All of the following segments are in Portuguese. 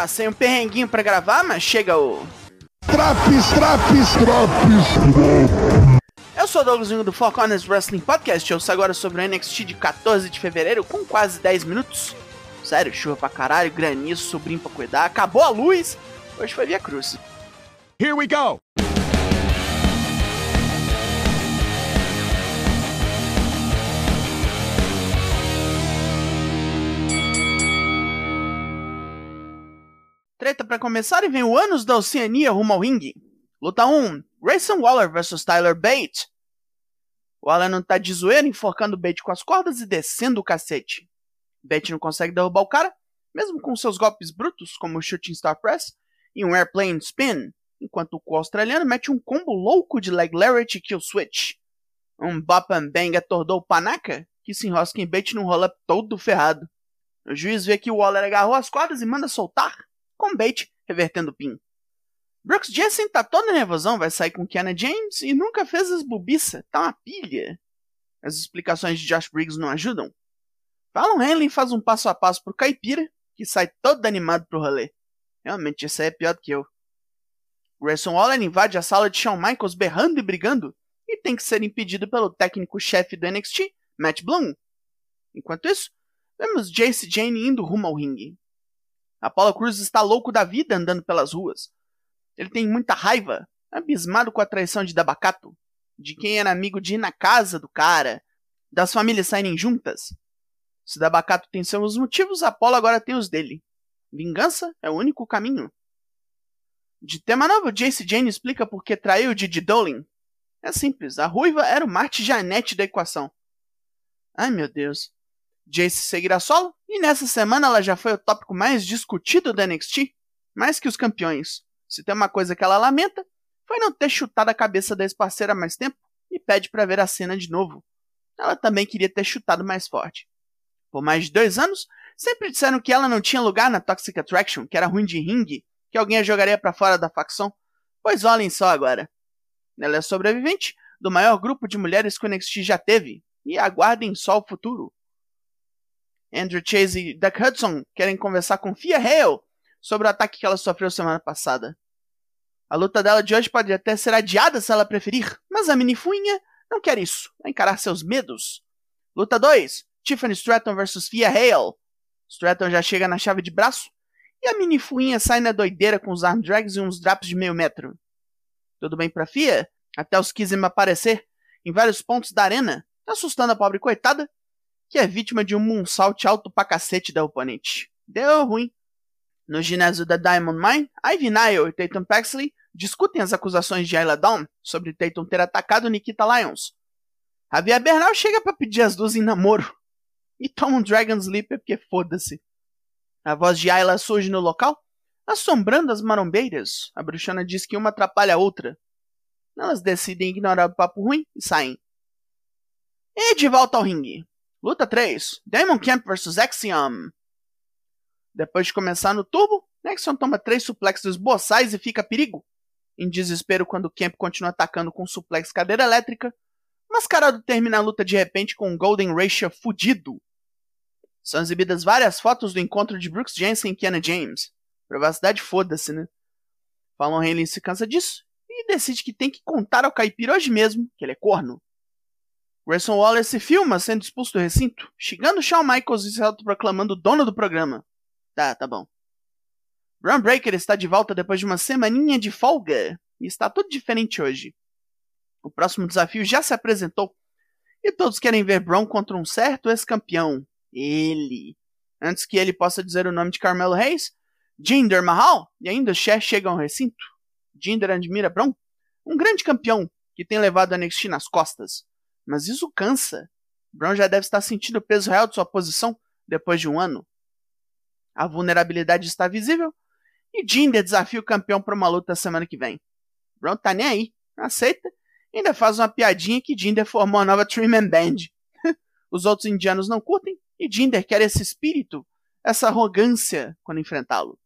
Passei um perrenguinho pra gravar, mas chega o. Traps, traps, traps. Eu sou o Douglasinho do Four Corners Wrestling Podcast. Eu ouço agora sobre o NXT de 14 de fevereiro com quase 10 minutos. Sério, chuva pra caralho, granizo, sobrinho pra cuidar, acabou a luz. Hoje foi via cruz. Here we go. Treta pra começar e vem o Anos da Oceania rumo ao ringue. Luta 1: Grayson Waller vs Tyler Bate. Waller não tá de zoeira, enforcando o Bate com as cordas e descendo o cacete. Bate não consegue derrubar o cara, mesmo com seus golpes brutos, como o Shooting Star Press e um Airplane Spin, enquanto o australiano mete um combo louco de Leg Lariat e Kill Switch. Um Bop and Bang atordou o Panaka, que se enrosca em Bate num roll-up todo ferrado. O juiz vê que o Waller agarrou as cordas e manda soltar, com Bate revertendo o pin. Brooks Jensen tá todo nervosão, vai sair com Kiana James e nunca fez as bobiça, tá uma pilha. As explicações de Josh Briggs não ajudam. Fallon Henley faz um passo a passo pro Caipira, que sai todo animado pro rolê. Realmente, esse aí é pior do que eu. Grayson Waller invade a sala de Shawn Michaels berrando e brigando e tem que ser impedido pelo técnico-chefe do NXT, Matt Bloom. Enquanto isso, vemos Jace Jane indo rumo ao ringue. Apollo Cruz está louco da vida andando pelas ruas. Ele tem muita raiva, abismado com a traição de Dabacato, de quem era amigo de ir na casa do cara, das famílias saírem juntas. Se Dabacato tem seus motivos, Apollo agora tem os dele. Vingança é o único caminho. De tema novo, Jace Jane explica por que traiu Didi Dolin. É simples, a ruiva era o Marte Janete da equação. Ai meu Deus. Jace seguirá solo, e nessa semana ela já foi o tópico mais discutido da NXT, mais que os campeões. Se tem uma coisa que ela lamenta, foi não ter chutado a cabeça da ex-parceira mais tempo e pede para ver a cena de novo. Ela também queria ter chutado mais forte. Por mais de dois anos, sempre disseram que ela não tinha lugar na Toxic Attraction, que era ruim de ringue, que alguém a jogaria para fora da facção. Pois olhem só agora. Ela é sobrevivente do maior grupo de mulheres que o NXT já teve, e aguardem só o futuro. Andrew Chase e Duck Hudson querem conversar com Fia Hale sobre o ataque que ela sofreu semana passada. A luta dela de hoje pode até ser adiada se ela preferir, mas a minifuinha não quer isso, vai encarar seus medos. Luta 2: Tiffany Stratton vs Fia Hale. Stratton já chega na chave de braço e a minifuinha sai na doideira com os arm drags e uns drops de meio metro. Tudo bem pra Fia? Até os Kizem aparecer em vários pontos da arena, assustando a pobre coitada que é vítima de um moonsault alto pra cacete da oponente. Deu ruim. No ginásio da Diamond Mine, Ivy Nile e Tatum Paxley discutem as acusações de Ayla Dawn sobre Tatum ter atacado Nikita Lyons. Javier Bernal chega para pedir as duas em namoro. E toma um Dragon Sleeper porque foda-se. A voz de Ayla surge no local, assombrando as marombeiras. A bruxona diz que uma atrapalha a outra. Elas decidem ignorar o papo ruim e saem. E de volta ao ringue. Luta 3: Damon Camp vs Axiom. Depois de começar no tubo, Nexon toma três suplexes boçais e fica perigo. Em desespero quando Camp continua atacando com suplex cadeira elétrica, Mascarado termina a luta de repente com um Golden Ratio fudido. São exibidas várias fotos do encontro de Brooks Jensen e Kiana James. Privacidade foda-se, né? Fallon Henley se cansa disso e decide que tem que contar ao caipira hoje mesmo que ele é corno. Grayson Waller se filma sendo expulso do recinto, xingando Shawn Michaels e se autoproclamando dono do programa. Tá, tá bom. Braun Breaker está de volta depois de uma semaninha de folga e está tudo diferente hoje. O próximo desafio já se apresentou e todos querem ver Braun contra um certo ex-campeão. Ele. Antes que ele possa dizer o nome de Carmelo Reis, Jinder Mahal e ainda Cher chegam ao recinto. Jinder admira Braun, um grande campeão que tem levado a NXT nas costas. Mas isso cansa. Brown já deve estar sentindo o peso real de sua posição depois de um ano. A vulnerabilidade está visível e Jinder desafia o campeão para uma luta semana que vem. Brown tá nem aí, aceita e ainda faz uma piadinha que Jinder formou a nova Three-Man Band. Os outros indianos não curtem e Jinder quer esse espírito, essa arrogância quando enfrentá-lo.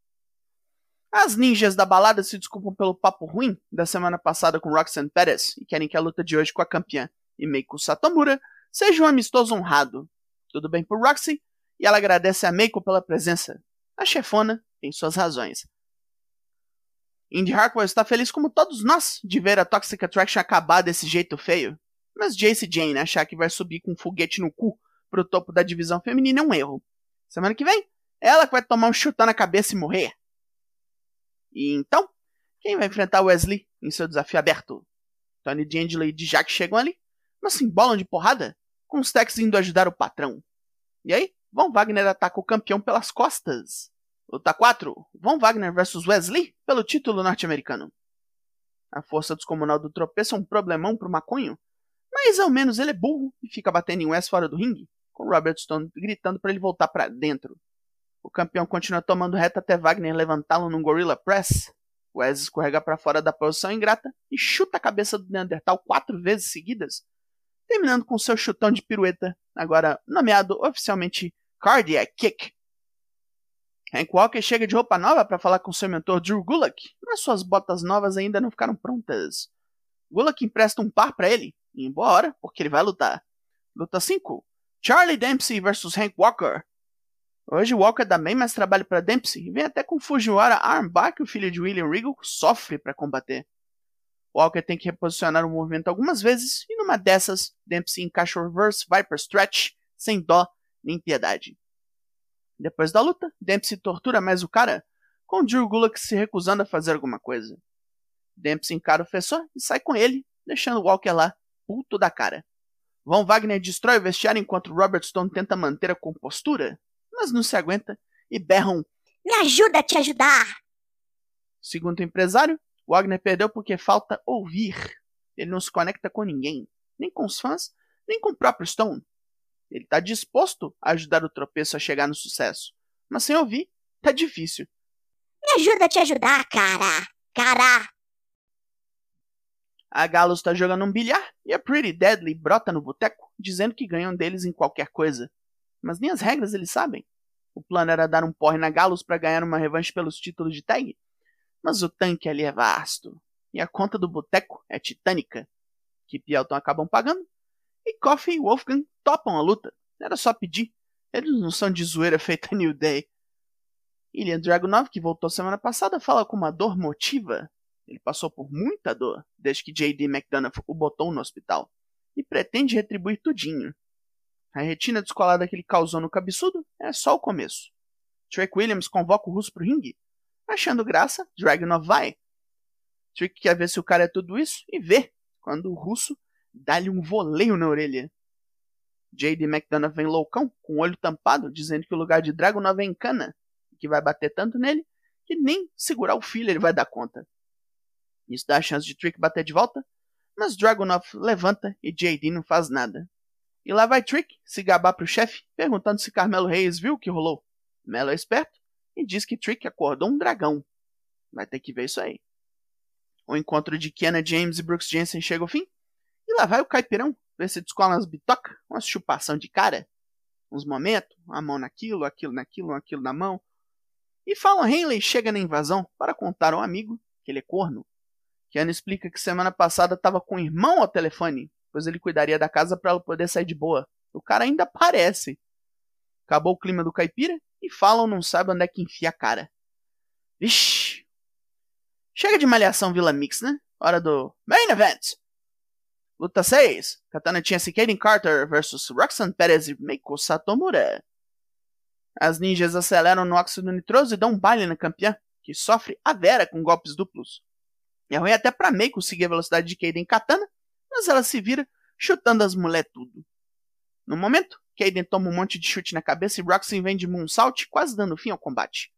As ninjas da balada se desculpam pelo papo ruim da semana passada com Roxanne Perez e querem que a luta de hoje com a campeã e Meiko Satomura seja um amistoso honrado. Tudo bem por Roxy, e ela agradece a Meiko pela presença. A chefona tem suas razões. Indy Hartwell está feliz como todos nós de ver a Toxic Attraction acabar desse jeito feio. Mas Jace Jane achar que vai subir com um foguete no cu pro topo da divisão feminina é um erro. Semana que vem, ela que vai tomar um chutão na cabeça e morrer. E então, quem vai enfrentar Wesley em seu desafio aberto? Tony D'Angelo e Dijak chegam ali, mas se embolam de porrada, com os Tex indo ajudar o patrão. E aí, Von Wagner ataca o campeão pelas costas. Luta 4: Von Wagner vs Wesley pelo título norte-americano. A força descomunal do tropeço é um problemão pro maconho, mas ao menos ele é burro e fica batendo em Wes fora do ringue, com Robert Stone gritando para ele voltar para dentro. O campeão continua tomando reta até Wagner levantá-lo num Gorilla Press. Wes escorrega para fora da posição ingrata e chuta a cabeça do Neandertal quatro vezes seguidas, terminando com seu chutão de pirueta, agora nomeado oficialmente Cardiac Kick. Hank Walker chega de roupa nova para falar com seu mentor Drew Gulak, mas suas botas novas ainda não ficaram prontas. Gulak empresta um par para ele, e hora, porque ele vai lutar. Luta 5: Charlie Dempsey vs Hank Walker. Hoje Walker dá bem mais trabalho para Dempsey e vem até com Fujiwara Armbar que o filho de William Regal sofre para combater. Walker tem que reposicionar o movimento algumas vezes e numa dessas Dempsey encaixa o Reverse Viper Stretch sem dó nem piedade. Depois da luta, Dempsey tortura mais o cara, com Drew Gulak se recusando a fazer alguma coisa. Dempsey encara o fessor e sai com ele, deixando Walker lá, puto da cara. Von Wagner destrói o vestiário enquanto Robert Stone tenta manter a compostura, mas não se aguenta e berram: Me ajuda a te ajudar! Segundo o empresário, Wagner perdeu porque falta ouvir. Ele não se conecta com ninguém, nem com os fãs, nem com o próprio Stone. Ele está disposto a ajudar o tropeço a chegar no sucesso, mas sem ouvir, tá difícil. Me ajuda a te ajudar, cara! Cara! A Galo está jogando um bilhar e a Pretty Deadly brota no boteco, dizendo que ganham deles em qualquer coisa. Mas nem as regras eles sabem. O plano era dar um porre na Galos para ganhar uma revanche pelos títulos de tag. Mas o tanque ali é vasto. E a conta do boteco é titânica. Kip e Elton acabam pagando. E Coffee e Wolfgang topam a luta. Era só pedir. Eles não são de zoeira feita New Day. Ilian Dragunov, que voltou semana passada, fala com uma dor motiva ele passou por muita dor desde que J.D. McDonough o botou no hospital e pretende retribuir tudinho. A retina descolada que ele causou no cabeçudo é só o começo. Trick Williams convoca o russo pro ringue. Achando graça, Dragunov vai. Trick quer ver se o cara é tudo isso e vê quando o russo dá-lhe um voleio na orelha. J.D. McDonough vem loucão, com o olho tampado, dizendo que o lugar de Dragunov é em cana e que vai bater tanto nele que nem segurar o filho ele vai dar conta. Isso dá a chance de Trick bater de volta, mas Dragunov levanta e JD não faz nada. E lá vai Trick se gabar pro chefe, perguntando se Carmelo Reis viu o que rolou. Melo é esperto e diz que Trick acordou um dragão. Vai ter que ver isso aí. O encontro de Kiana James e Brooks Jensen chega ao fim, e lá vai o caipirão ver se descola umas bitocas, umas chupação de cara. Uns momentos, a mão naquilo, aquilo naquilo, aquilo na mão. E Fallon Henley chega na invasão para contar ao amigo que ele é corno Keanu explica que semana passada estava com o irmão ao telefone, pois ele cuidaria da casa para ela poder sair de boa. O cara ainda aparece. Acabou o clima do caipira e falam não sabe onde é que enfia a cara. Vixe. Chega de malhação Vila Mix, né? Hora do Main Event. Luta 6. Katana tinha Kaden Carter versus Roxanne Perez e Meiko Satomura. As ninjas aceleram no óxido nitroso e dão um baile na campeã, que sofre a vera com golpes duplos. É ruim até pra Mei conseguir a velocidade de Kaden Katana, mas ela se vira chutando as mulher tudo. No momento, Kaden toma um monte de chute na cabeça e Roxy vem de moonsault, quase dando fim ao combate.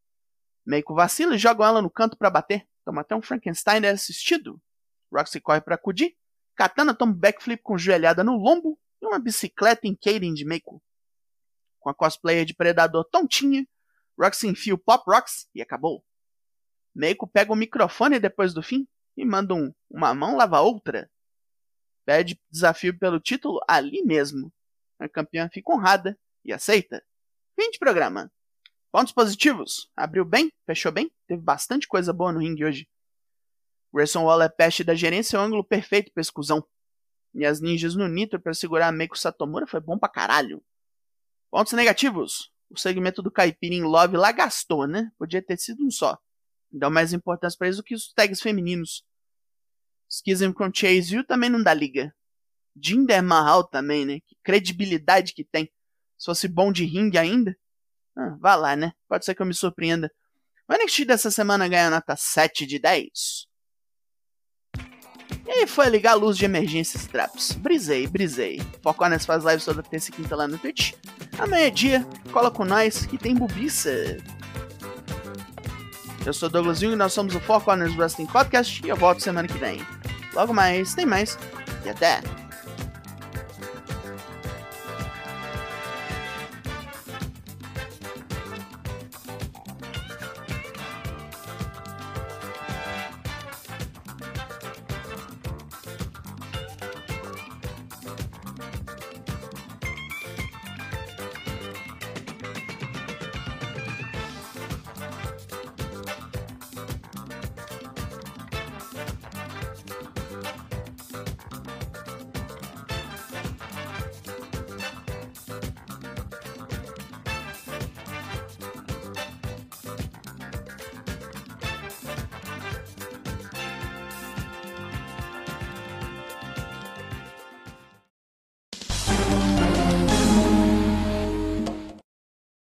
Meiko vacila e joga ela no canto para bater. Toma até um Frankenstein assistido. Roxy corre para acudir. Katana toma um backflip com joelhada no lombo e uma bicicleta em Kaden de Meiko. Com a cosplayer de predador tontinha, Roxy enfia o Pop Rocks e acabou. Meiko pega o microfone depois do fim e manda um uma mão lava outra. Pede desafio pelo título ali mesmo. A campeã fica honrada e aceita. Fim de programa. Pontos positivos. Abriu bem, fechou bem, teve bastante coisa boa no ringue hoje. Grayson Waller peste da gerência é o ângulo perfeito pra exclusão. E as ninjas no nitro para segurar a Meiko Satomura foi bom pra caralho. Pontos negativos. O segmento do Caipirim Love lá gastou, né? Podia ter sido um só. Dá mais importância para eles do que os tags femininos. Schism com Chase U também não dá liga. Jinder Mahal também, né? Que credibilidade que tem. Se fosse bom de ringue ainda. Ah, vá lá, né? Pode ser que eu me surpreenda. O NXT dessa semana ganha nota 7 de 10. E aí foi ligar a luz de emergência Straps. Brisei, brisei. Foco Corners faz lives toda terça e quinta lá no Twitch. Amanhã é dia, cola com nós que tem bubiça. Eu sou Douglas Jung e nós somos o Four Corners Wrestling Podcast e eu volto semana que vem. Logo mais, tem mais e até!